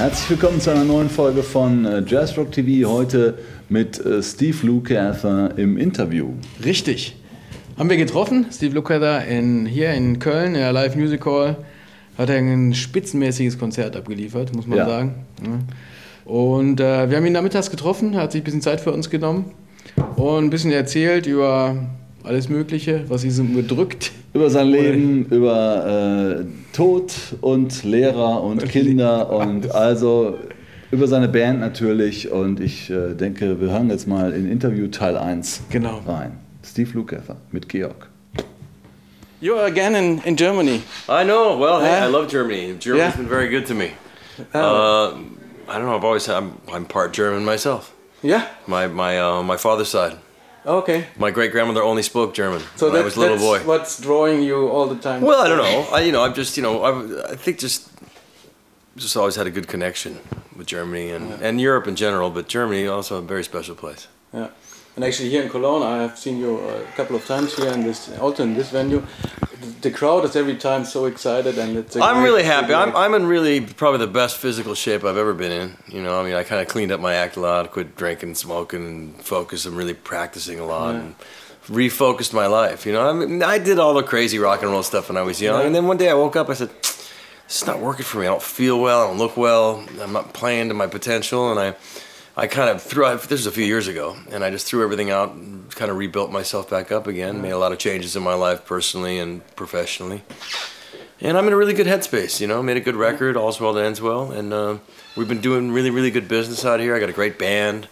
Herzlich willkommen zu einer neuen Folge von äh, Jazz Rock TV. Heute mit äh, Steve Lukather im Interview. Richtig. Haben wir getroffen, Steve Lukather in, hier in Köln, in der Live Music Hall. Hat er ein spitzenmäßiges Konzert abgeliefert, muss man Ja. sagen. Und äh, wir haben ihn nachmittags getroffen, er hat sich ein bisschen Zeit für uns genommen und ein bisschen erzählt über alles Mögliche, was ihn so bedrückt. Über sein Leben, über äh, Tod und Lehrer und Kinder und also über seine Band natürlich. Und ich äh, denke, wir hören jetzt mal in Interview Teil 1 Genau. rein. Steve Lukather mit Georg. You are again in, in Germany. I know. Well, hey, Yeah. I love Germany. Germany's Yeah. been very good to me. Oh. Uh, I don't know. I've always I'm, I'm part German myself. Yeah? My my uh, my father's side. Okay. My great grandmother only spoke German So when I was a little that's boy. what's drawing you all the time. Well, I don't know. I you know I've just you know I I think just just always had a good connection with Germany and and Europe in general, but Germany also a very special place. Yeah, and actually here in Cologne, I have seen you uh, a couple of times here in this, also in this venue. The crowd is every time so excited, and it's. I'm really happy. I'm. I'm in really probably the best physical shape I've ever been in. You know, I mean, I kind of cleaned up my act a lot, quit drinking, smoking, and focused. I'm really practicing a lot Yeah. and refocused my life. You know, I mean, I did all the crazy rock and roll stuff when I was young, and then one day I woke up. I said, "This is not working for me. I don't feel well. I don't look well. I'm not playing to my potential." And I, I kind of threw. This was a few years ago, and I just threw everything out and kind of rebuilt myself back up again. Made a lot of changes in my life personally and professionally. And I'm in a really good headspace, you know. Made a good record, all's well that ends well, and uh, we've been doing really, really good business out here. I got a great band.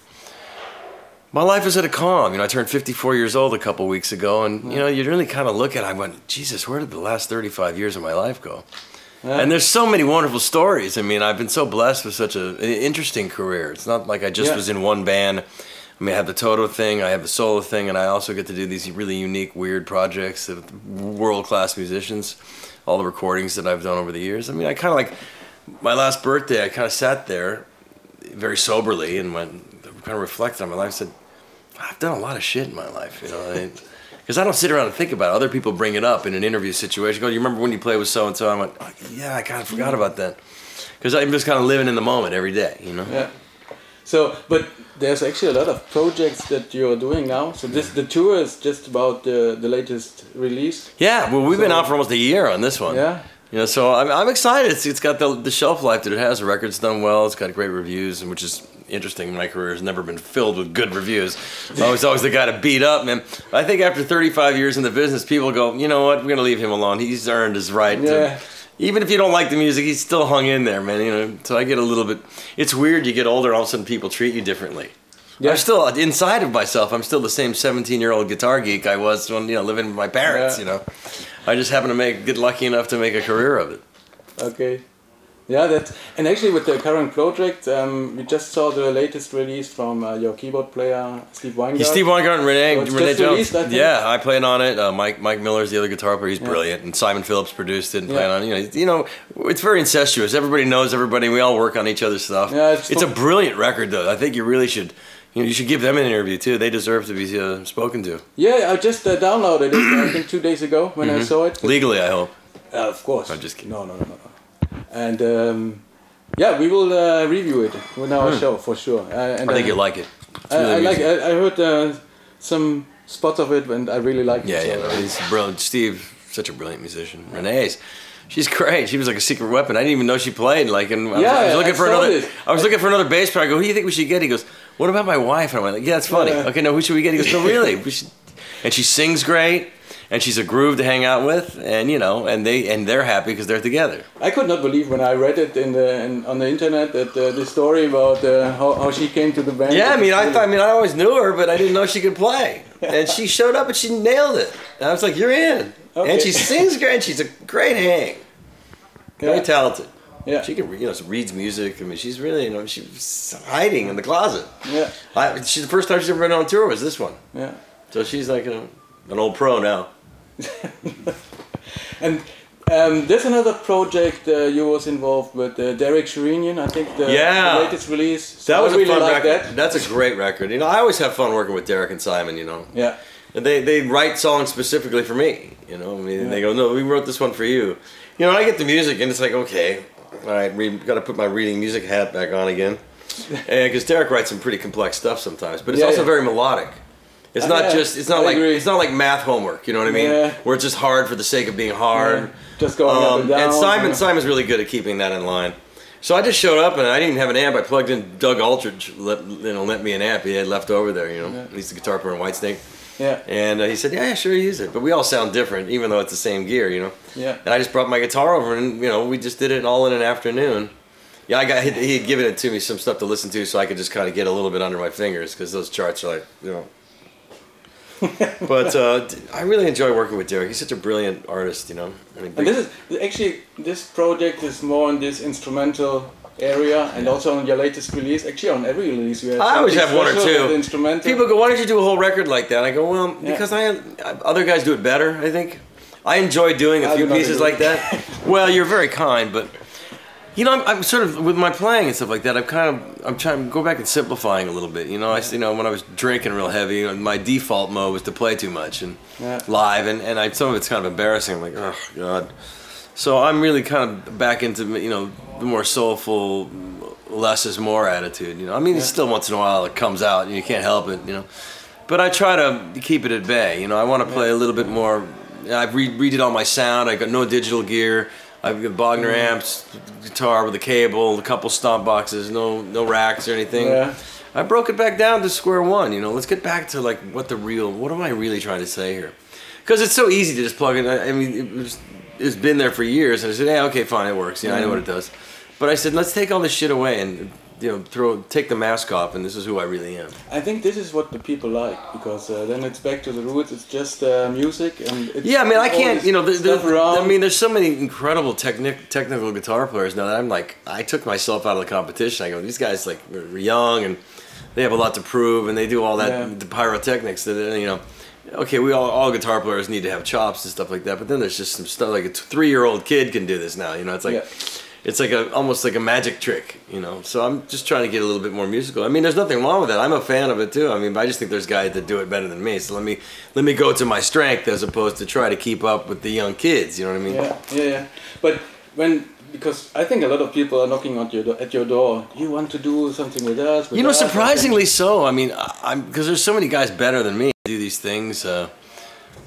My life is at a calm. You know, I turned 54 years old a couple weeks ago, and you know, you really kind of look at. it, I went, Jesus, where did the last 35 years of my life go? Yeah. And there's so many wonderful stories. I mean, I've been so blessed with such a, an interesting career. It's not like I just Yeah. was in one band. I mean, I have the Toto thing, I have the solo thing, and I also get to do these really unique, weird projects with world class musicians. All the recordings that I've done over the years. I mean, I kind of like my last birthday. I kind of sat there very soberly and went kind of reflected on my life. I said, I've done a lot of shit in my life, you know. Because I don't sit around and think about it. Other people bring it up in an interview situation. Go, you remember when you played with so and so? I went, oh, yeah, I kind of forgot about that. Because I'm just kind of living in the moment every day, you know. Yeah. So, but there's actually a lot of projects that you're doing now. So this the tour is just about the the latest release. Yeah, well, we've been out for almost a year on this one. Yeah. You know, so I'm, I'm excited. It's, it's got the, the shelf life that it has. The record's done well. It's got great reviews, which is interesting. My career has never been filled with good reviews. I was always the guy to beat up, man. I think after 35 years in the business, people go, you know what? We're gonna leave him alone. He's earned his right. Yeah. To, even if you don't like the music, he's still hung in there, man. You know, so I get a little bit. It's weird. You get older, and all of a sudden, people treat you differently. Yeah. I'm still inside of myself. I'm still the same 17 year old guitar geek I was when you know living with my parents. Yeah. You know, I just happen to make get lucky enough to make a career of it. Okay. Yeah, that and actually with the current project, um, we just saw the latest release from uh, your keyboard player Steve Weingart. Steve Weingart and Renee, So Renee just Jones. released, I yeah, I played on it. Uh, Mike Mike Miller's the other guitar player. He's Yeah. brilliant, and Simon Phillips produced it and Yeah. played on. it. You know, you know, it's very incestuous. Everybody knows everybody. We all work on each other's stuff. Yeah, it's it's a brilliant record, though. I think you really should. You know, you should give them an interview too. They deserve to be uh, spoken to Yeah, I just uh, downloaded it. I think two days ago when I saw it. legally. I hope. Uh, of course. I'm just kidding. No, no, no, no. And um, yeah, we will uh, review it in our show for sure. Uh, and. I think uh, you'll like it. It's I, really I like. I, I heard uh, some spots of it, and I really like Yeah, it. yeah, so, uh, he's brilliant. Steve, such a brilliant musician. Renee's, she's great. She was like a secret weapon. I didn't even know she played. Like, and I was, Yeah, I was looking I for another. this. I was looking for another bass player. I go, who do you think we should get? He goes, what about my wife? And I went, like, yeah, that's funny. Yeah. Okay, no, who should we get? He goes, no, really, we should. And she sings great, and she's a groove to hang out with, and you know, and they and they're happy because they're together. I could not believe when I read it in the in, on the internet that uh, the story about uh, how, how she came to the band. Yeah, I mean, I thought, I mean, I always knew her, but I didn't know she could play. And she showed up and she nailed it. And I was like, you're in. Okay. And she sings great. and She's a great hang. Very Yeah. talented. Yeah. She can, you know, reads music. I mean, she's really, you know, she's hiding in the closet. Yeah, I, she's the first time she's ever been on tour was this one. yeah. So she's like a, an old pro now. And um, there's another project uh, you was involved with, uh, Derek Sherinian. I think the, Yeah. the latest release. So That was I really a fun like record. that. That's a great record. You know, I always have fun working with Derek and Simon. You know, Yeah, And they they write songs specifically for me. You know, I mean, they go, no, we wrote this one for you. You know, I get the music and it's like, okay, All right, re- got to put my reading music hat back on again. Because Derek writes some pretty complex stuff sometimes, but it's Yeah, also yeah. very melodic. It's not yeah, just it's not I like agree. it's not like math homework. You know what I mean? Yeah. Where it's just hard for the sake of being hard. Yeah, just going up and down, And Simon know. Simon's really good at keeping that in line. So I just showed up and I didn't even have an amp. I plugged in Doug Aldrich, let, you know, lent me an amp he had left over there. You know, Yeah. he's the guitar player in Whitesnake. Yeah. And uh, he said, "Yeah, yeah, sure, use it." But we all sound different, even though it's the same gear, you know. Yeah. And I just brought my guitar over, and you know, we just did it all in an afternoon. Yeah, I got he he had given it to me some stuff to listen to, so I could just kind of get a little bit under my fingers because those charts are like, you know. but uh, I really enjoy working with Derek. He's such a brilliant artist, you know. I mean, And this is actually this project is more in this instrumental area, and also on your latest release. Actually, on every release you have. I always have one or two. Instrumental. People go, "Why don't you do a whole record like that?" I go, "Well, Yeah. because I, I other guys do it better. I think I enjoy doing a I few pieces like that. well, you're very kind, but you know, I'm, I'm sort of with my playing and stuff like that. I'm kind of I'm trying to go back and simplifying a little bit. You know, I you know when I was drinking real heavy, my default mode was to play too much and Yeah. live, and and I, some of it's kind of embarrassing. I'm like, oh god. So I'm really kind of back into you know the more soulful, less is more attitude. You know, I mean, it's still once in a while it comes out, and you can't help it. You know, but I try to keep it at bay. You know, I want to play a little bit more. I've re- redid all my sound. I got no digital gear. I've got Bogner Mm-hmm. amps, guitar with a cable, a couple stomp boxes, no no racks or anything. Yeah. I broke it back down to square one. You know, let's get back to like what the real. What am I really trying to say here? Because it's so easy to just plug in. I I mean, it was, it's been there for years, and I said, "Yeah, okay, fine, it works. Yeah, I know what it does." But I said, "Let's take all this shit away and you know, throw take the mask off, and this is who I really am." I think this is what the people like because uh, then it's back to the roots. It's just uh, music and it's Yeah, I mean, I can't. You know, there, around. I mean, there's so many incredible technic, technical guitar players now that I'm like, I took myself out of the competition. I go, these guys like are young and they have a lot to prove, and they do all that Yeah. the pyrotechnics that you know. Okay, we all all guitar players need to have chops and stuff like that, but then there's just some stuff like a three year old kid can do this now. You know, it's like. Yeah. It's like a almost like a magic trick, you know. So I'm just trying to get a little bit more musical. I mean, there's nothing wrong with that. I'm a fan of it too. I mean, but I just think there's guys that do it better than me. So let me let me go to my strength as opposed to try to keep up with the young kids. You know what I mean? Yeah, yeah, yeah. But when because I think a lot of people are knocking at your do- at your door. You want to do something with us? with You know, us?" surprisingly so. I mean, I- I'm because there's so many guys better than me do these things. Uh,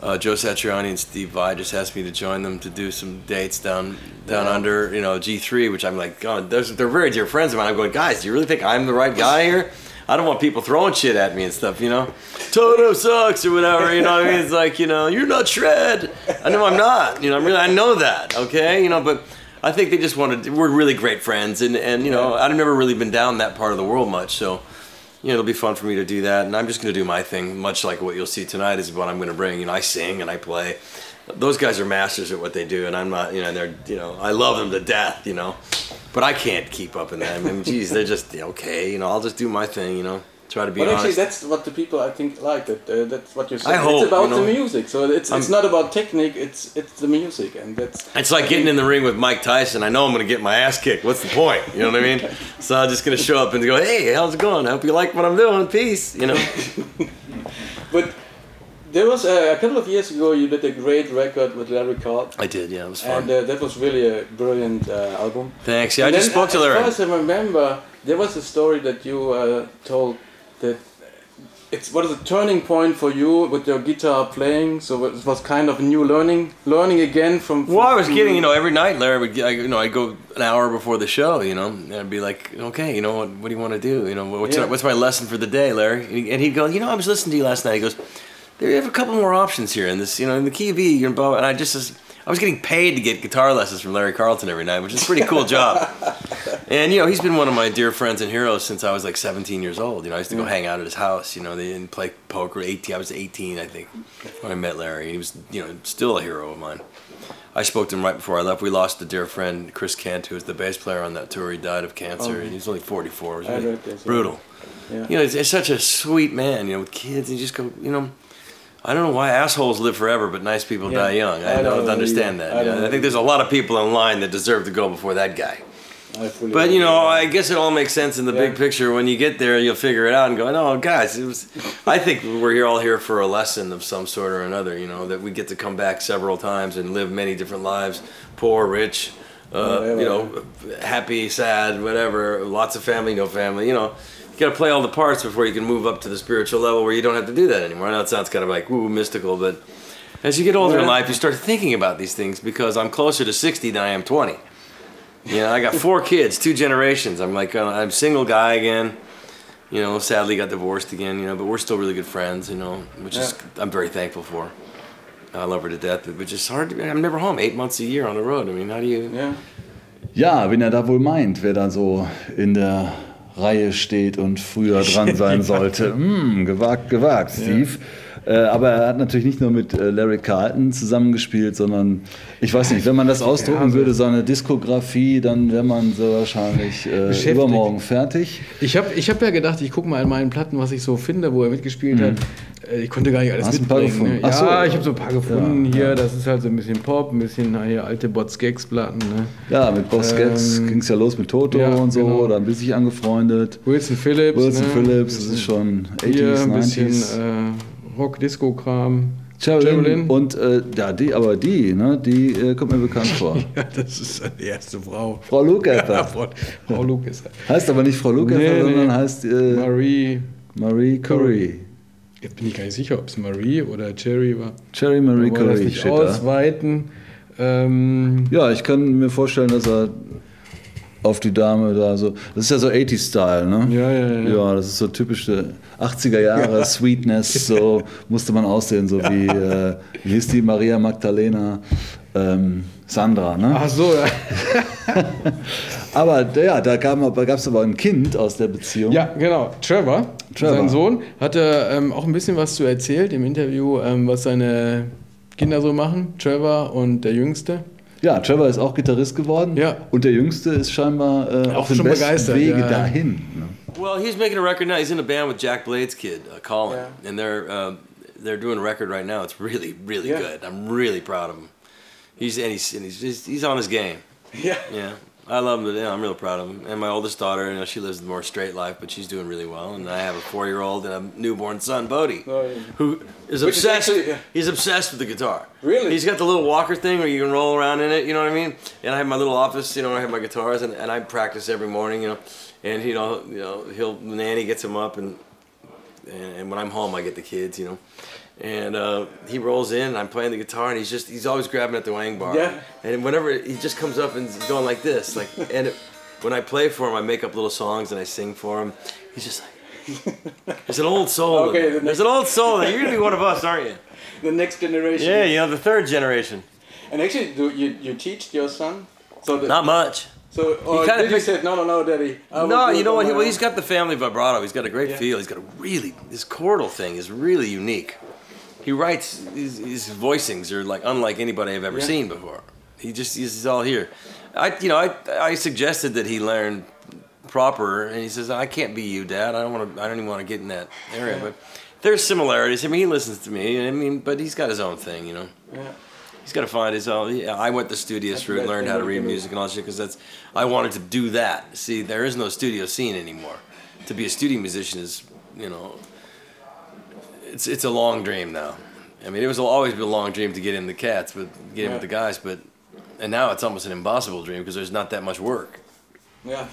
uh, Joe Satriani and Steve Vai just asked me to join them to do some dates down down Yeah. under, you know, G3, which I'm like, God, those, they're very dear friends of mine. I'm going, guys, do you really think I'm the right guy here? I don't want people throwing shit at me and stuff, you know. Toto sucks or whatever, you know what I mean? It's like, you know, you're not shred. I know I'm not. You know, I'm really, I know that, okay? You know, but I think they just wanted. We're really great friends, and and you know, I've never really been down that part of the world much, so you know, it'll be fun for me to do that. And I'm just going to do my thing, much like what you'll see tonight is what I'm going to bring. You know, I sing and I play. Those guys are masters at what they do, and I'm not. You know, they're. You know, I love them to death. You know, but I can't keep up in that. I mean, geez, they're just okay. You know, I'll just do my thing. You know, try to be But actually, that's what the people I think like. That uh, that's what you're saying. I hope, it's about you know. the music. So it's it's not about technique. It's it's the music, and that's. It's like getting in the ring with Mike Tyson. I know I'm going to get my ass kicked. What's the point? You know what I mean? So I'm just going to show up and go, hey, how's it going? I hope you like what I'm doing. Peace. You know? But there was uh, a couple of years ago. You did a great record with Larry Carlton. I did, yeah. It was fun. And uh, that was really a brilliant uh, album. Thanks. Yeah, I just spoke to As Larry. far as I remember, there was a story that you uh, told that it's what is a turning point for you with your guitar playing. So it was kind of a new learning, learning again from. Well, I was getting, you know, every night Larry would, get- I, you know, I'd go an hour before the show, you know, and I'd be like, okay, you know, what, what do you want to do? You know, what's, Yeah. what's my lesson for the day, Larry? And he- And he'd go, you know, I was listening to you last night. He goes, there you have a couple more options here in this, you know, in the key of E, you know and I just, I was getting paid to get guitar lessons from Larry Carlton every night, which is a pretty cool job. And you know, he's been one of my dear friends and heroes since I was like 17 years old. You know, I used to go mm. hang out at his house. You know, they didn't play poker. 18, I was 18, I think, when I met Larry. He was, you know, still a hero of mine. I spoke to him right before I left. We lost a dear friend, Chris Kent, who was the bass player on that tour. He died of cancer. Oh. and He was only 44. It was really this, brutal. Yeah. You know, it's, it's such a sweet man. You know, with kids, and you just go, you know. I don't know why assholes live forever, but nice people Yeah. die young. I, I don't don't understand either. that. I don't I think there's a lot of people in line that deserve to go before that guy. But you know. I guess it all makes sense in the Yeah. big picture. When you get there, you'll figure it out and go, "No, guys, it was." I think we're here all here for a lesson of some sort or another. You know, that we get to come back several times and live many different lives, poor, rich, uh, you know, happy, sad, whatever. Lots of family, no family. You know, you got to play all the parts before you can move up to the spiritual level where you don't have to do that anymore. I know it sounds kind of like woo mystical, but as you get older in life, you start thinking about these things because I'm closer to 60 than I am 20. You know, I got four kids, two generations. I'm like, uh, I'm a single guy again. You know, sadly got divorced again. You know, but we're still really good friends. You know, which is I'm very thankful for. I love her to death, but it's just hard. To, I'm never home eight months a year on the road. I mean, how do you? Yeah. Ja, wen er da wohl meint, wer da so in der Reihe steht und früher dran sein sollte. Hm, gewagt, gewagt, Steve. Äh, aber er hat natürlich nicht nur mit äh, Larry Carlton zusammengespielt, sondern ich weiß nicht, wenn man das ausdrucken also- würde, seine Diskografie, dann wäre man so wahrscheinlich äh, übermorgen fertig. Ich habe ich hab ja gedacht, ich gucke mal in meinen Platten, was ich so finde, wo er mitgespielt hat. Äh, Ich konnte gar nicht alles Hast du ein paar mitbringen. gefunden? Ne? Ach so. Ja, ich habe so ein paar gefunden Ja, hier. ja. Das ist halt so ein bisschen Pop, ein bisschen na, hier alte Bots Gags Platten. Ne? Ja, mit Boss Gags Ähm, ging es ja los mit Toto ja, und so, genau. da ein bisschen angefreundet. Wilson Phillips. Wilson ne? Phillips, das ist schon 80s, Hier ein 90s. bisschen äh, Rock-Disco-Kram. Sherilyn. und äh, ja, die, aber die, ne, die äh, kommt mir bekannt vor. Ja, das ist seine erste Frau. Frau Lukather. Ja, Frau, Frau Lucas. Heißt aber nicht Frau Lukather, Nee, nee. sondern heißt äh, Marie. Marie Curry. Jetzt bin ich gar nicht sicher, ob es Marie oder Cherry war. Cherry Marie wir das Curry nicht da. ausweiten. Ähm, Ja, ich kann mir vorstellen, dass er auf die Dame da so. Das ist ja so 80s-Style, ne? Ja, ja, ja. Ja, das ist so typische 80er Jahre Sweetness, so musste man aussehen, so wie, äh, wie hieß die Maria Magdalena ähm, Sandra, ne? ach so, ja. Aber ja, da gab es aber ein Kind aus der Beziehung. Ja, genau. Trevor, Trevor. sein Sohn, hatte ähm, auch ein bisschen was zu erzählt im Interview, ähm, was seine Kinder so machen. Trevor und der Jüngste. Ja, Trevor ist auch Gitarrist geworden. Ja. Und der Jüngste ist scheinbar äh, Auch auf dem besten begeistert, Wege ja. dahin. Ne? Well, he's making a record now. He's in a band with Jack Blade's kid, uh, Colin, Yeah. and they're uh, they're doing a record right now. It's really, really Yeah. good. I'm really proud of him. He's and he's and he's just, he's on his game. Yeah. Yeah, I love him. Yeah, I'm real proud of him. And my oldest daughter, you know, she lives a more straight life, but she's doing really well. And I have a four-year-old and a newborn son, Bodhi, Oh, yeah. who is Which is obsessed. actually- yeah. He's obsessed with the guitar. Really? He's got the little walker thing where you can roll around in it. You know what I mean? And I have my little office. You know, where I have my guitars, and, and I practice every morning. You know, and you know, you know, he'll nanny gets him up, and and, and when I'm home, I get the kids. You know. And uh, he rolls in, and I'm playing the guitar, and he's just—he's always grabbing at the wang bar. Yeah. And whenever he just comes up and he's going like this, like, and it, when I play for him, I make up little songs and I sing for him. He's just like, there's an old soul. Okay, there. the there's an old soul. there. You're gonna be one of us, aren't you? The next generation. Yeah, you know, the third generation. And actually, do you you teach your son? So the, Not much. so or did you picked- say no no no daddy? No, you know what? He, well, he's got the family vibrato. He's got a great Yeah. feel. He's got a really his chordal thing is really unique. He writes his, his voicings are like unlike anybody I've ever Yeah. seen before. He just he's all here. I you know I I suggested that he learn proper, and he says I can't be you, Dad. I don't want to. I don't even want to get in that area. But there's similarities. I mean, he listens to me. I mean, but he's got his own thing, you know. Yeah. He's got to find his own. Yeah, I went the studious route, and learned how to read music and all that shit because that's. I wanted to do that. See, there is no studio scene anymore. To be a studio musician is, you know, it's it's a long dream now. I mean, it was always been a long dream to get in the cats, but get in with the guys. But and now it's almost an impossible dream because there's not that much work. Yeah.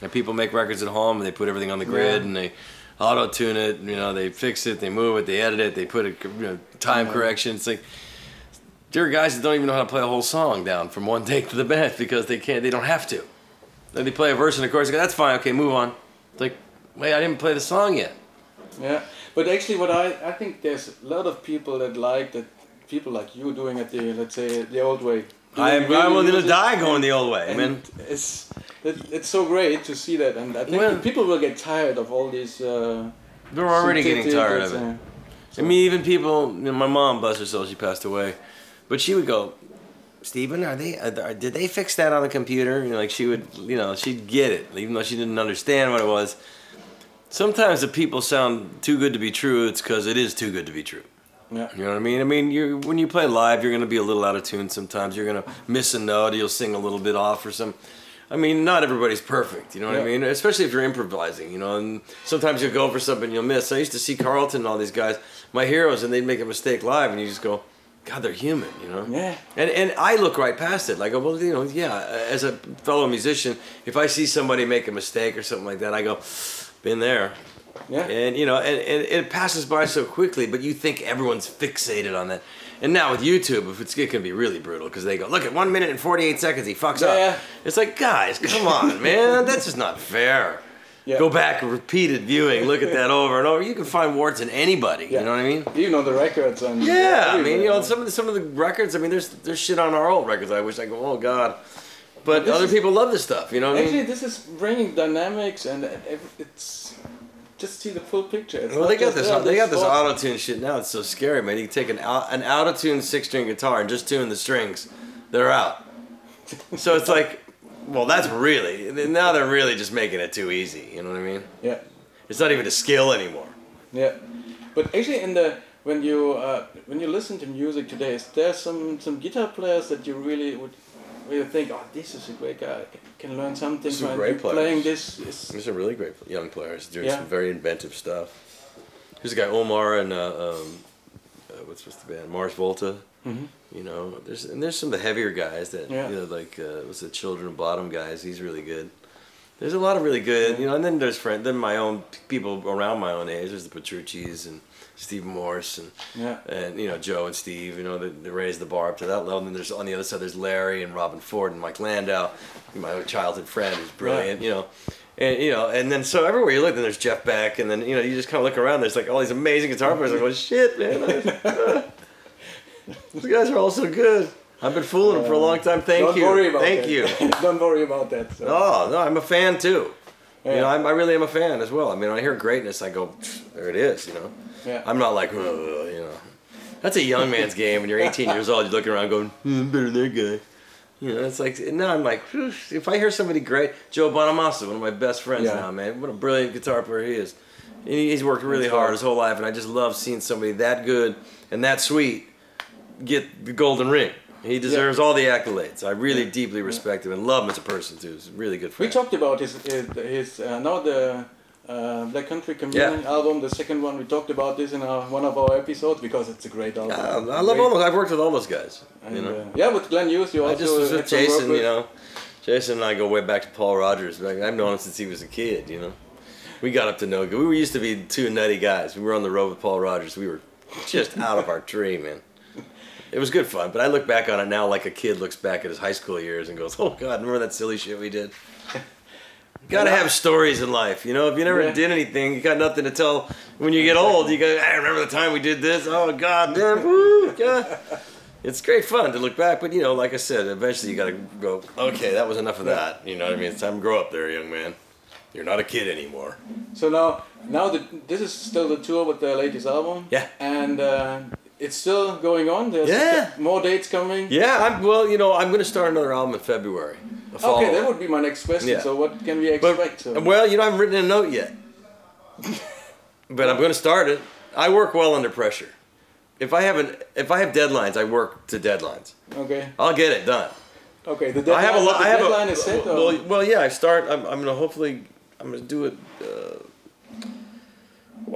And people make records at home and they put everything on the grid Yeah. and they auto tune it. You know, they fix it, they move it, they edit it, they put a you know, time Yeah. correction. It's like there are guys that don't even know how to play a whole song down from one take to the best because they can't. They don't have to. Then they play a verse and a chorus. Go, That's fine. Okay, move on. It's like, wait, I didn't play the song yet. Yeah, but actually, what I I think there's a lot of people that like that people like you doing it the let's say the old way. I am, Doing I'm really willing to die going the old way, I mean, It's it, it's so great to see that, and I think Well- people will get tired of all these. Uh, They're already getting tired of it. synthetics, I mean, even people. You know, my mom, bless her soul, she passed away, but she would go, "Stephen, are they? Are, did they fix that on the computer?" You know, like she would, you know, she'd get it, even though she didn't understand what it was. Sometimes the people sound too good to be true, it's because it is too good to be true. Yeah. You know what I mean? I mean, you when you play live, you're gonna be a little out of tune sometimes. You're gonna miss a note. You'll sing a little bit off or some. I mean, not everybody's perfect. You know what I mean? Especially if you're improvising. You know, and sometimes you'll go for something and you'll miss. I used to see Carlton and all these guys, my heroes, and they'd make a mistake live, and you just go, God, they're human, you know. Yeah. And and I look right past it. Like, well, you know, yeah. As a fellow musician, if I see somebody make a mistake or something like that, I go, been there. Yeah. And you know, and, and it passes by so quickly, but you think everyone's fixated on that. And now with YouTube, if it's, it can be really brutal because they go, look at one minute and forty eight seconds, he fucks Yeah, up. yeah. It's like, guys, come on, man, that's just not fair. Yeah. Go back, repeated viewing, look at that over and over. You can find warts in anybody. Yeah. You know what I mean? You know the records and Yeah, I mean, you know, some of the, some of the records. I mean, there's there's shit on our old records. I wish I go, oh god, but this other is- people love this stuff. You know what I Actually, mean? this is bringing dynamics and it's just see the full picture. It's Well, not they got this. oh, They got this auto tune shit now. It's so scary, man. You can take an an out of tune six string guitar and just tune the strings. They're out. So it's like, well, that's really now they're really just making it too easy. You know what I mean? Yeah, It's not even a skill anymore. yeah. But actually, in the when you uh, when you listen to music today, is there some some guitar players that you really would really think, oh, this is a great guy. I can learn something Some by great players. playing this. Is, There's some really great young players doing Yeah. some very inventive stuff. There's a guy Omar and uh, um, uh, what's what's the band Mars Volta. Mhm. You know, there's and there's some of the heavier guys that Yeah. you know like uh, what's the Children of Bodom guys. He's really good. There's a lot of really good, you know, and then there's friend, then my own people around my own age. There's the Petrucci's and Steve Morse and Yeah. and you know Joe and Steve. You know, they, they raised the bar up to that level. And then there's on the other side there's Larry and Robben Ford and Mike Landau, my childhood friend who's brilliant. You know, and you know, and then so everywhere you look, then there's Jeff Beck, and then you know you just kind of look around. There's like all these amazing guitar players. Like, well, shit, man, uh, these guys are all so good. I've been fooling them for a long time. Thank Don't you, worry about thank that. you. Don't worry about that. So. Oh no, I'm a fan too. You know, I'm, I really am a fan as well. I mean, when I hear greatness, I go, there it is. You know, Yeah. I'm not like, you know, that's a young man's game. When you're 18 years old, you're looking around going, "Hmm, I'm better than that guy. You know, it's like now I'm like, if I hear somebody great, Joe Bonamassa, one of my best friends Yeah. now, man, what a brilliant guitar player he is. And He's worked really That's hard his whole life, and I just love seeing somebody that good and that sweet get the golden ring. He deserves all the accolades. I really deeply respect him and love him as a person too. He's a really good friend. We talked about his his, his uh, now the uh, Black Country Communion album, the second one. We talked about this in our, one of our episodes because it's a great album. Yeah, I love Great. all those. I've worked with all those guys. And, you know, uh, yeah, with Glenn Hughes, you I also just was with Jason. with. You know, Jason and I go way back to Paul Rodgers. I've known him since he was a kid. You know, we got up to no good. We used to be two nutty guys. We were on the road with Paul Rodgers. We were just out of our tree, man. It was good fun, but I look back on it now like a kid looks back at his high school years and goes, "Oh God, remember that silly shit we did." Got to have stories in life, you know. If you never Yeah. did anything, you got nothing to tell. When you get old, you go, "I remember the time we did this." Oh God, damn, woo, yeah. It's great fun to look back, but you know, like I said, eventually you got to go. Okay, that was enough of that. You know what I mean? It's time to grow up, there, young man. You're not a kid anymore. So now, now the, this is still the tour with the latest album. Yeah. And uh, it's still going on. There's Yeah. more dates coming. Yeah, I'm. Well, you know, I'm going to start another album in February. Okay, that would be my next question. Yeah. So what can we expect? so? well, you know, I haven't written a note yet. but I'm going to start it. I work well under pressure. If I have an, if I have deadlines, I work to deadlines. okay. I'll get it done. Okay. The deadline, I have a but the I have deadline a, is set. or- well, well, yeah. I start. I'm, I'm gonna hopefully. I'm gonna do it. Uh,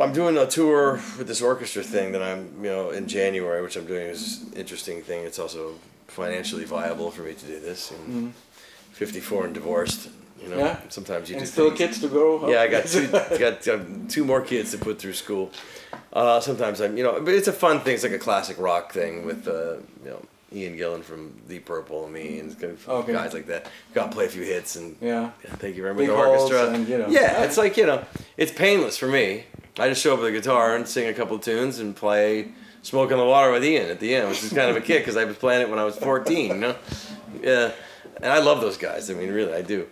I'm doing a tour with this orchestra thing that I'm, you know, in January, which I'm doing is an interesting thing. It's also financially viable for me to do this. And 54 and divorced. You know, Mm-hmm. Yeah. sometimes you and do still things. kids to grow. up. Yeah, I got two, got um, two more kids to put through school. Uh, sometimes I'm, you know, but it's a fun thing. It's like a classic rock thing with, uh, you know, Ian Gillan from Deep Purple and me and Okay. guys like that. Got to play a few hits and yeah. yeah, thank you very much. The orchestra. and, you know. Yeah, it's like you know, it's painless for me. I just show up with a guitar and sing a couple of tunes and play "Smoke on the Water" with Ian at the end, which is kind of a kick because I was playing it when I was 14. You know, yeah, and I love those guys. I mean, really, I do.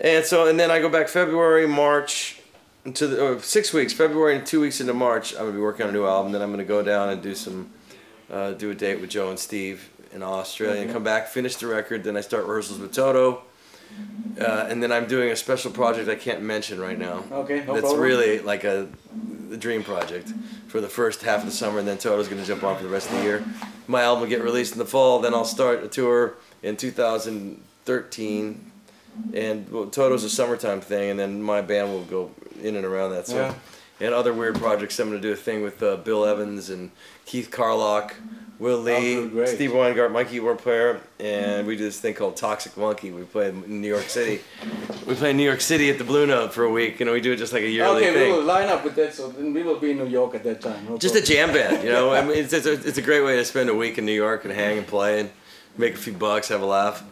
And so, and then I go back February, March, into the uh, six weeks. February and two weeks into March, I'm gonna be working on a new album. Then I'm gonna go down and do some, uh, do a date with Joe and Steve in Australia, and come back, finish the record. Then I start rehearsals with Toto. Uh, and then I'm doing a special project I can't mention right now. Okay, no That's problem. really like a, a dream project for the first half of the summer, and then Toto's going to jump on for the rest of the year. My album will get released in the fall, then I'll start a tour in 2013. And well, Toto's a summertime thing, and then my band will go in and around that. So Yeah. and other weird projects. I'm going to do a thing with uh, Bill Evans and Keith Carlock, Will Lee. Steve Weingart, my keyboard player, and we do this thing called Toxic Monkey. We play in New York City. We play in New York City at the Blue Note for a week. You know, we do it just like a yearly Okay, thing. we will line up with that. So then we will be in New York at that time. no Just a jam band, you know. I mean, it's, it's, a, it's a great way to spend a week in New York and hang and play and make a few bucks, have a laugh.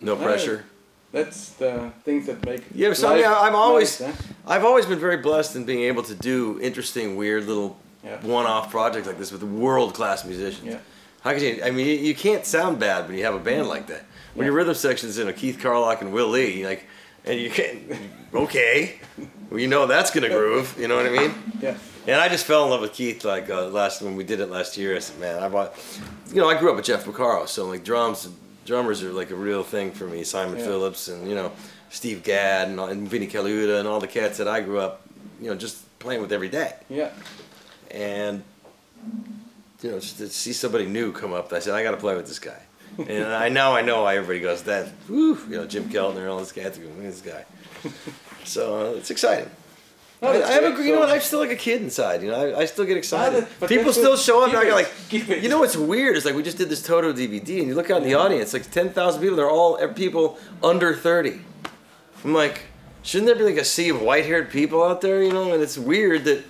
No Right. pressure. That's the things that make. Yeah, so I mean, I'm always, nice, huh? I've always been very blessed in being able to do interesting, weird little Yeah. one-off projects like this with world-class musicians. Yeah. How could you? I mean, you, you can't sound bad when you have a band like that. When your rhythm section's in a Keith Carlock and Will Lee, like, and you can't. Okay, well, you know that's gonna groove. You know what I mean? Yeah. And I just fell in love with Keith like uh, last when we did it last year. I said, man, I bought, you know, I grew up with Jeff Porcaro, so like drums, drummers are like a real thing for me. Simon Yeah. Phillips and you know, Steve Gadd and, and Vinnie Colaiuta and all the cats that I grew up, you know, just playing with every day. Yeah. And you know, just to see somebody new come up, I said, I got to play with this guy. and I now I know why everybody goes that. Whew, you know, Jim Keltner, all this cats, look at this guy. So uh, it's exciting. No, I, I have a, you know what? I'm still like a kid inside. You know, I, I still get excited. but People still show up. And I it, like, you know what's weird? Is like we just did this Toto DVD, and you look out in the audience, like 10,000 people. They're all people under 30. I'm like, shouldn't there be like a sea of white-haired people out there? You know, and it's weird that,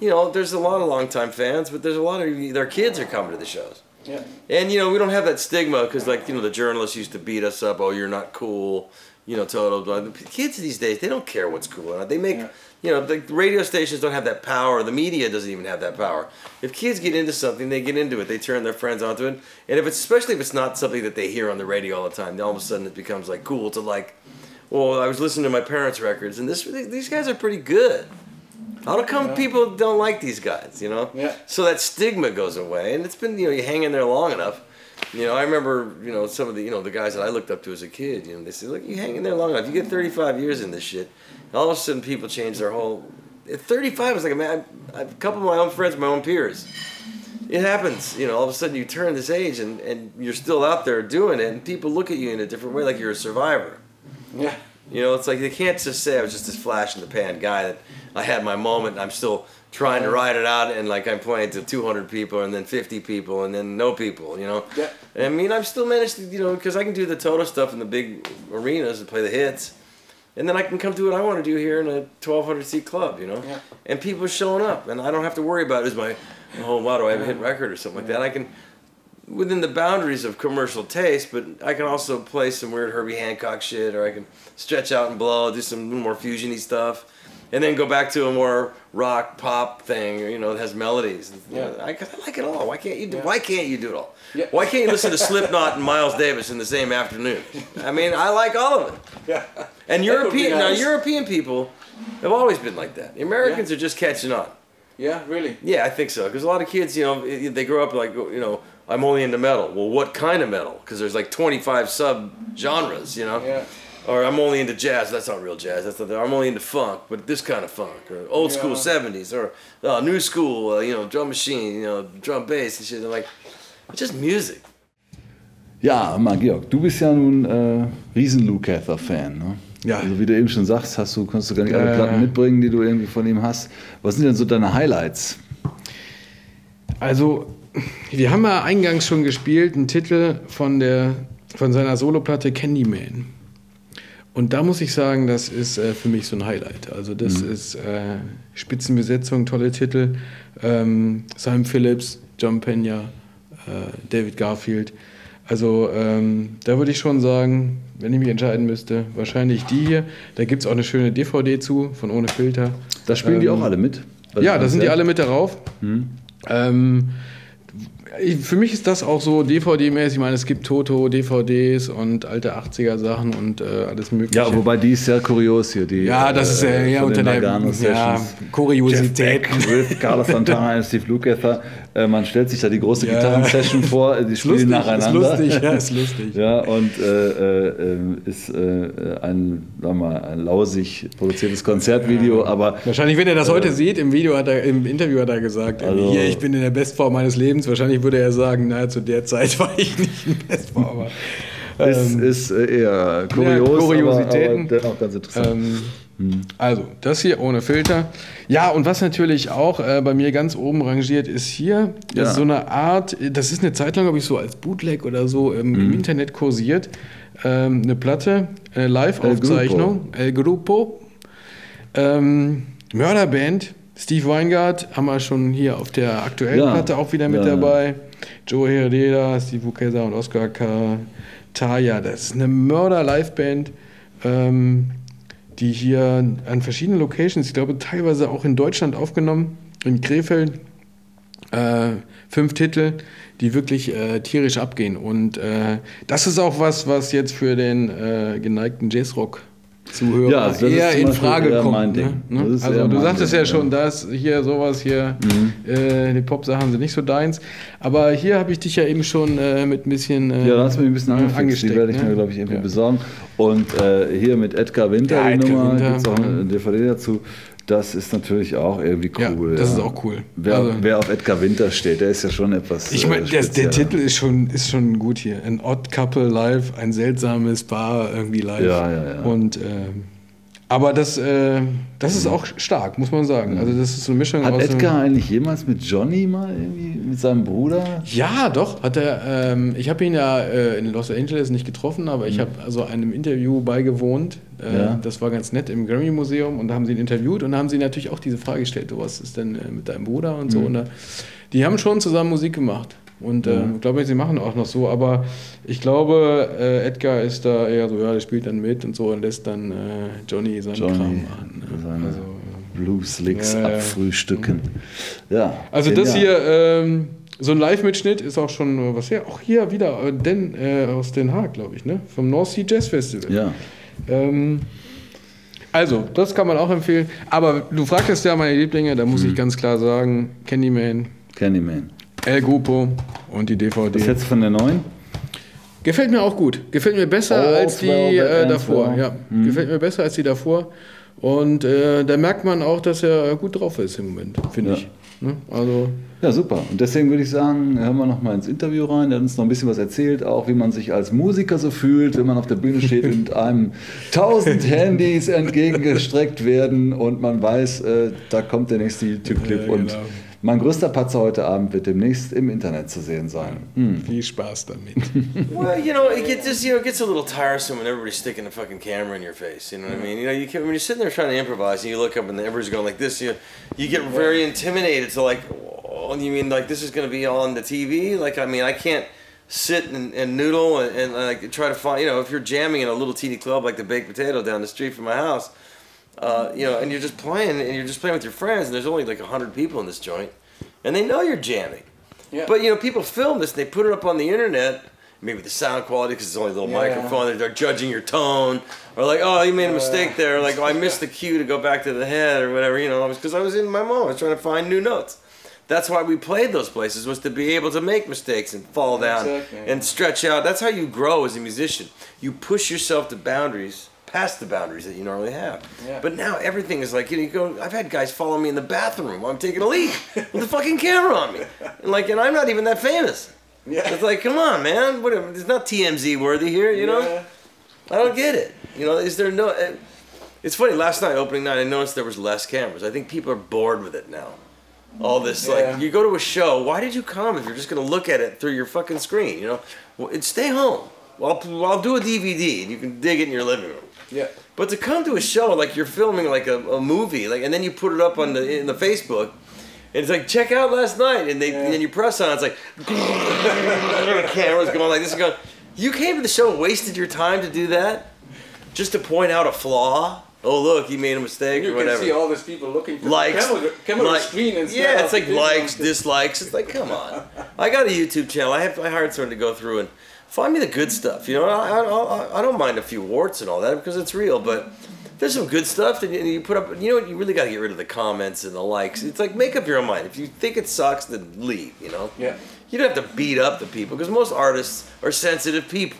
you know, there's a lot of longtime fans, but there's a lot of their kids are coming to the shows. Yeah. And you know, we don't have that stigma because, like, you know, the journalists used to beat us up. Oh, you're not cool. You know, Toto. blah. The kids these days, they don't care what's cool or not. They make, Yeah. you know, the radio stations don't have that power. The media doesn't even have that power. If kids get into something, they get into it. They turn their friends onto it. And if it's especially if it's not something that they hear on the radio all the time, then all of a sudden it becomes like cool to like. Well, I was listening to my parents' records, and this these guys are pretty good. How come people don't like these guys? You know. Yeah. So that stigma goes away, and it's been you know you hang in there long enough. You know, I remember you know some of the you know the guys that I looked up to as a kid. You know, they said, look, you hang in there long enough. You get 35 years in this shit. And all of a sudden, people change their whole. At 35, it's like a man, I, I have a couple of my own friends, my own peers. It happens, you know. All of a sudden, you turn this age, and and you're still out there doing it, and people look at you in a different way, like you're a survivor. Yeah. You know, it's like they can't just say I was just this flash in the pan guy that I had my moment I'm still trying to ride it out and like I'm playing to 200 people and then 50 people and then no people, you know. Yeah. I mean, I've still managed to, you know, because I can do the Toto stuff in the big arenas and play the hits. And then I can come do what I want to do here in a 1,200 seat club, you know. Yeah. And people are showing up, and I don't have to worry about is my, oh, wow, do I have a hit record or something like that. I can, within the boundaries of commercial taste, but I can also play some weird Herbie Hancock shit, or I can stretch out and blow, do some more fusiony stuff, and then go back to a more rock pop thing, you know, that has melodies. Yeah. I, I like it all. Why can't you do? Yeah. Why can't you do it all? Yeah. Why can't you listen to Slipknot and Miles Davis in the same afternoon? I mean, I like all of it. Yeah. And That would be European now. European people have always been like that. The Americans are just catching on. Yeah. Really. Yeah, I think so. Because a lot of kids, you know, they grow up like, you know, I'm only into metal. Well, what kind of metal? Because there's like 25 sub genres, you know. Yeah. Or I'm only into jazz. That's not real jazz. That's not. I'm only into funk, but this kind of funk, or old school Yeah. '70s, or uh, new school, uh, you know, drum machine, you know, drum bass and shit. They're like, it's just music. Ja, mal Georg, du bist ja nun äh, riesen Lukather-Fan, ne? Ja. Also wie du eben schon sagst, hast du, konntest du gar nicht alle Äh. Platten mitbringen, die du irgendwie von ihm hast. Was sind denn so deine Highlights? Also, wir haben ja eingangs schon gespielt, einen Titel von, der, von seiner Soloplatte Candyman. Und da muss ich sagen, das ist äh, für mich so ein Highlight. Also, das ist äh, Spitzenbesetzung, tolle Titel. Ähm, Simon Phillips, John Pena, äh, David Garfield. Also, ähm, da würde ich schon sagen, wenn ich mich entscheiden müsste, wahrscheinlich die hier. Da gibt es auch eine schöne DVD zu, von Ohne Filter. Da spielen die Ähm, auch alle mit? ja, da sind die alle mit darauf. Ähm, ich, für mich ist das auch so DVD-mäßig. Ich meine, es gibt Toto-DVDs und alte 80er-Sachen und äh, alles Mögliche. Ja, wobei die ist sehr kurios hier. Die, Ja, das ist äh, ja von unter der ja. Kuriosität. Beck Carlos Santana und Steve Lukather. Äh, man stellt sich da die große Ja. Gitarrensession vor, die Ist spielen lustig, nacheinander. ist lustig, ja, ist lustig. Ja, und äh, äh, ist äh, ein, wir mal, ein lausig produziertes Konzertvideo, aber Wahrscheinlich, wenn er das heute sieht, im Video hat er, im Interview hat er gesagt, Also- hier, ich bin in der Bestform meines Lebens. Wahrscheinlich würde er sagen, naja, zu der Zeit war ich nicht in Bestform. Aber, ist, ähm, ist äh, eher kurios, Kuriositäten. Aber, aber dennoch ganz interessant. ähm, Also, das hier ohne Filter. Ja, und was natürlich auch äh, bei mir ganz oben rangiert ist hier, das Ja. ist so eine Art, das ist eine Zeit lang, glaube ich, so als Bootleg oder so ähm, im Internet kursiert. Ähm, eine Platte, eine Live-Aufzeichnung, El Grupo. Ähm, Mörderband, Steve Weingart haben wir schon hier auf der aktuellen Ja. Platte auch wieder mit Ja, dabei. Joe Herrera, Steve Bukesa und Oscar K. Taya. Das ist eine Mörder-Liveband, ähm, die hier an verschiedenen Locations, ich glaube teilweise auch in Deutschland aufgenommen, in Krefeld. Äh, fünf Titel, die wirklich äh, tierisch abgehen. Und äh, das ist auch was, was jetzt für den äh, geneigten Jazzrock-Zuhörer Ja, also das eher in Frage kommt. Ne? Ne? Also du sagtest Ding, ja schon, ja. dass hier sowas hier, Mhm. äh, die Pop-Sachen sind nicht so deins. Aber hier habe ich dich ja eben schon äh, mit ein bisschen äh, Ja, da hast du mich ein bisschen angefixt. Die angesteckt, werde ich ne? mir, glaube ich, irgendwie Ja. besorgen. Und äh, hier mit Edgar Winter, Ja, die Edgar Nummer, gibt es auch eine DVD dazu. Das ist natürlich auch irgendwie Ja, cool. das ist auch cool. Wer, Also- wer auf Edgar Winter steht, der ist ja schon etwas. Ich meine, äh, der, der. Titel ist schon, ist schon gut hier. Ein Odd Couple live, ein seltsames Paar irgendwie live. Ja, ja, ja. Und, ähm, aber das, äh, das ist auch stark, muss man sagen. Also das ist so eine Mischung Hat. Edgar eigentlich jemals mit Johnny mal irgendwie, mit seinem Bruder? Ja, doch, hat er. Ähm, ich habe ihn ja äh, in Los Angeles nicht getroffen, aber ich habe also einem Interview beigewohnt. Äh, Mhm. Ja. Das war ganz nett im Grammy-Museum und da haben sie ihn interviewt und da haben sie natürlich auch diese Frage gestellt: Du, was ist denn äh, mit deinem Bruder und Mhm. so. Und da, die haben schon zusammen Musik gemacht. Und äh, ich glaube, sie machen auch noch so, aber ich glaube, äh, Edgar ist da eher so, ja, der spielt dann mit und so und lässt dann äh, Johnny seinen Johnny, Kram machen. Ne? seine Also, Blues-Licks Ja, ja. abfrühstücken. Ja. Also das genial. hier, ähm, so ein Live-Mitschnitt ist auch schon äh, was her. Auch hier wieder äh, Den, äh, aus Den Haag, glaube ich, ne? Vom North Sea Jazz Festival. Ja. Ähm, also, das kann man auch empfehlen. Aber du fragtest ja meine Lieblinge, da Mhm. muss ich ganz klar sagen, Candyman, Candyman. El Grupo und die DVD. Was du von der neuen? Gefällt mir auch gut. Gefällt mir besser Oh, als die äh, davor. Ja, gefällt mir besser als die davor. Und äh, da merkt man auch, dass er gut drauf ist im Moment, finde Ja. ich. Ne? Also, Ja, super. Und deswegen würde ich sagen, hören wir noch mal ins Interview rein. Der hat uns noch ein bisschen was erzählt, auch wie man sich als Musiker so fühlt, wenn man auf der Bühne steht und einem tausend Handys entgegengestreckt werden und man weiß, äh, da kommt der nächste YouTube-Clip. Ja, Und genau. Mein größter Patzer heute Abend wird demnächst im Internet zu sehen sein. Hm. viel Spaß damit. Well, you know, it gets just you know it gets a little tiresome when everybody's sticking a fucking camera in your face. You know what I mean? You know, you can, when you're sitting there trying to improvise and you look up and everybody's going like this, you you get very intimidated. To like, oh, you mean like this is going to be on the TV? Like, I mean, I can't sit and, and noodle and, and like try to find. You know, if you're jamming in a little teeny club like the Baked Potato down the street from my house. Uh, you know, and you're just playing, and you're just playing with your friends, and there's only like hundred people in this joint, and they know you're jamming. Yeah. But you know, people film this and they put it up on the internet. Maybe the sound quality because it's only a little Yeah. microphone. They're, they're judging your tone, or like, oh, you made a mistake there. Like, oh, I missed the cue to go back to the head or whatever. You know, because I was in my moment, I was trying to find new notes. That's why we played those places was to be able to make mistakes and fall down Exactly. and stretch out. That's how you grow as a musician. You push yourself to boundaries past the boundaries that you normally have. Yeah. But now everything is like you, know, you go. I've had guys follow me in the bathroom while I'm taking a leak with a fucking camera on me, and like, and I'm not even that famous. Yeah. It's like, come on, man. What, it's not TMZ worthy here, you know. Yeah. I don't get it. You know, is there no? uh, It's funny. Last night, opening night, I noticed there was less cameras. I think people are bored with it now. All this, Yeah. like, you go to a show. Why did you come if you're just gonna look at it through your fucking screen? You know, well, stay home. Well, I'll, I'll do a DVD and you can dig it in your living room. Yeah. But to come to a show like you're filming like a, a movie, like, and then you put it up on the in the Facebook, and it's like check out last night, and they and then you press on, it's like the camera's going like this, is going. You came to the show, and wasted your time to do that, just to point out a flaw. Oh look, you made a mistake You or can see all these people looking for likes, the camera, camera like- screen and stuff. yeah, it's like likes, dislikes. It's like, come on. I got a YouTube channel. I have I hired someone to go through and find me the good stuff. You know, I, I, I don't mind a few warts and all that because it's real, but. There's some good stuff, and you- and you put up. You know what? You really got to get rid of the comments and the likes. It's like make up your own mind. If you think it sucks, then leave. You know. Yeah. You don't have to beat up the people because most artists are sensitive people.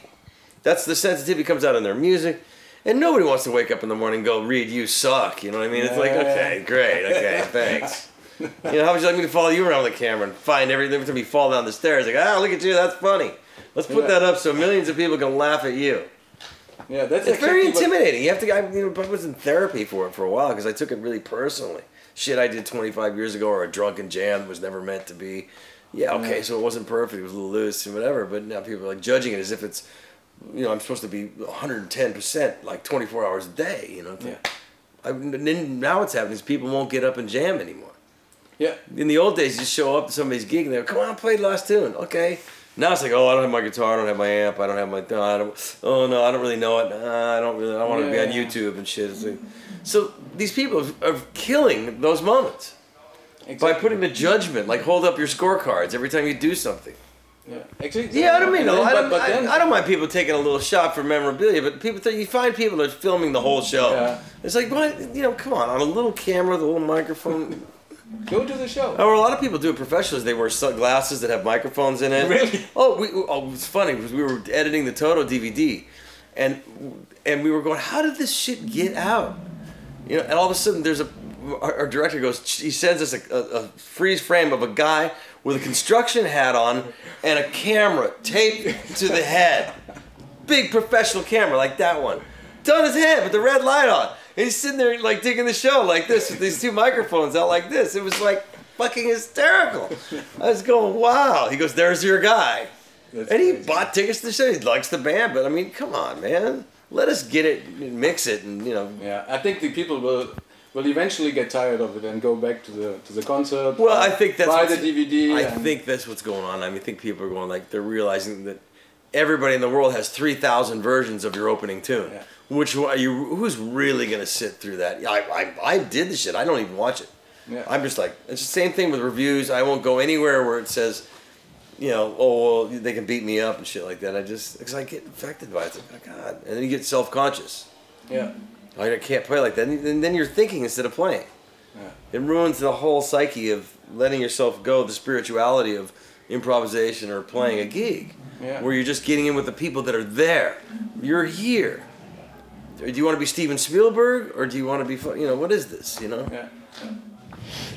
That's the sensitivity comes out in their music. And nobody wants to wake up in the morning and go, Reed, you suck. You know what I mean? It's like, okay, great, okay, thanks. You know, how would you like me to follow you around with a camera and find every every time you fall down the stairs? Like, ah, look at you, that's funny. Let's put Yeah. that up so millions of people can laugh at you. Yeah, that's it's very intimidating. You have to. I, you know, I was in therapy for it for a while because I took it really personally. Shit, I did 25 years ago, or a drunken jam was never meant to be. Yeah, okay, so it wasn't perfect. It was a little loose and whatever. But now people are like judging it as if it's, you know, I'm supposed to be 110 percent, like 24 hours a day. You know. Yeah. I, and then now what's happening is people won't get up and jam anymore. Yeah. In the old days, you just show up to somebody's gig and they go, "Come on, play the last tune." Okay. Now it's like, "Oh, I don't have my guitar. I don't have my amp. I don't have my. I don't, oh no, I don't really know it. Nah, I don't really. I want to be on YouTube and shit." Like- so these people are killing those moments by putting the judgment, like hold up your scorecards every time you do something. Yeah. Exactly. Yeah, I don't mean. Then- I, don't, but, but I, then, I don't mind people taking a little shot for memorabilia, but people, you find people that are filming the whole show. Yeah. It's like, what? You know, come on, on a little camera, the little microphone. Go to the show. Or a lot of people do it professionally. They wear sunglasses that have microphones in it. Really? Oh, we, oh, it's funny because we were editing the Toto DVD, and and we were going, how did this shit get out? You know, and all of a sudden there's a our, our director goes, he sends us a, a, a freeze frame of a guy with a construction hat on and a camera taped to the head, big professional camera like that one, done his head with the red light on. He's sitting there like digging the show like this with these two microphones out like this. It was like fucking hysterical. I was going, wow. He goes, there's your guy. That's and he crazy. bought tickets to the show. He likes the band, but I mean, come on, man. Let us get it, and mix it, and you know. Yeah, I think the people will will eventually get tired of it and go back to the to the concert. Well, I think that's buy the DVD. I think that's what's going on. I mean, I think people are going like they're realizing that everybody in the world has three thousand versions of your opening tune. Yeah. Which are you? Who's really gonna sit through that? I, I I did the shit. I don't even watch it. Yeah. I'm just like it's the same thing with reviews. I won't go anywhere where it says, you know, oh well, they can beat me up and shit like that. I just because I get infected by it. It's like, oh, God, and then you get self conscious. yeah. Like I can't play like that. And then you're thinking instead of playing. Yeah. It ruins the whole psyche of letting yourself go, the spirituality of improvisation or playing a gig. Yeah. Where you're just getting in with the people that are there. You're here. Do you want to be Steven Spielberg or do you want to be, you know, what is this, you know? Ja.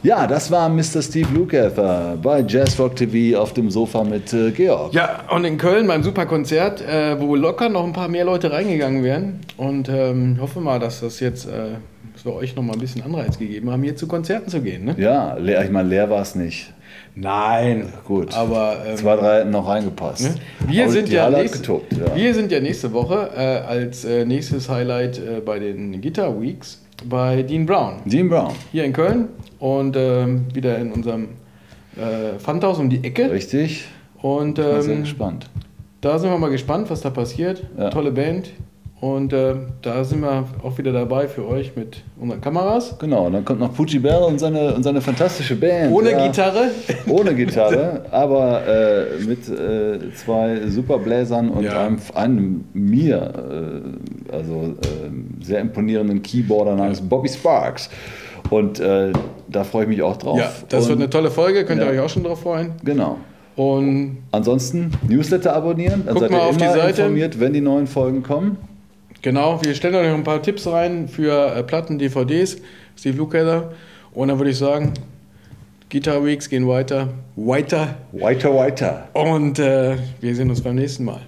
Ja, das war Mr. Steve Lukather bei Jazz Rock TV auf dem Sofa mit äh, Georg. Ja, und in Köln beim Superkonzert, äh, wo locker noch ein paar mehr Leute reingegangen wären. Und ähm, hoffe mal, dass das jetzt äh, dass wir euch noch mal ein bisschen Anreiz gegeben haben, hier zu Konzerten zu gehen. Ne? Ja, leer, ich meine, leer war es nicht. Nein, Gut. aber ähm, Zwei, drei hätten noch reingepasst. Ne? Wir, Aber sind ja nächste, getobt, ja. wir sind ja nächste Woche äh, als äh, nächstes Highlight äh, bei den Guitar Weeks bei Dean Brown Dean Brown, hier in Köln und ähm, wieder in unserem äh, Pfandhaus um die Ecke. richtig. Und bin sehr ähm, gespannt. da sind wir mal gespannt, was da passiert. Ja. Tolle Band. Und äh, da sind wir auch wieder dabei für euch mit unseren Kameras. Genau, und dann kommt noch Pucci Bell und seine, und seine fantastische Band. Ohne ja. Gitarre. Ohne Gitarre, aber äh, mit äh, zwei Superbläsern und Ja. einem, einem mir, äh, also äh, sehr imponierenden Keyboarder namens Bobby Sparks. Und äh, da freue ich mich auch drauf. Ja, das und, wird eine tolle Folge, könnt ihr Ja. euch auch schon drauf freuen. Genau. Und Ansonsten Newsletter abonnieren, dann Guckt seid ihr immer informiert, wenn die neuen Folgen kommen. Genau, wir stellen euch noch ein paar Tipps rein für äh, Platten, DVDs, Steve Lukather. Und dann würde ich sagen, Guitar Weeks gehen weiter, weiter. Weiter, weiter. Und äh, wir sehen uns beim nächsten Mal.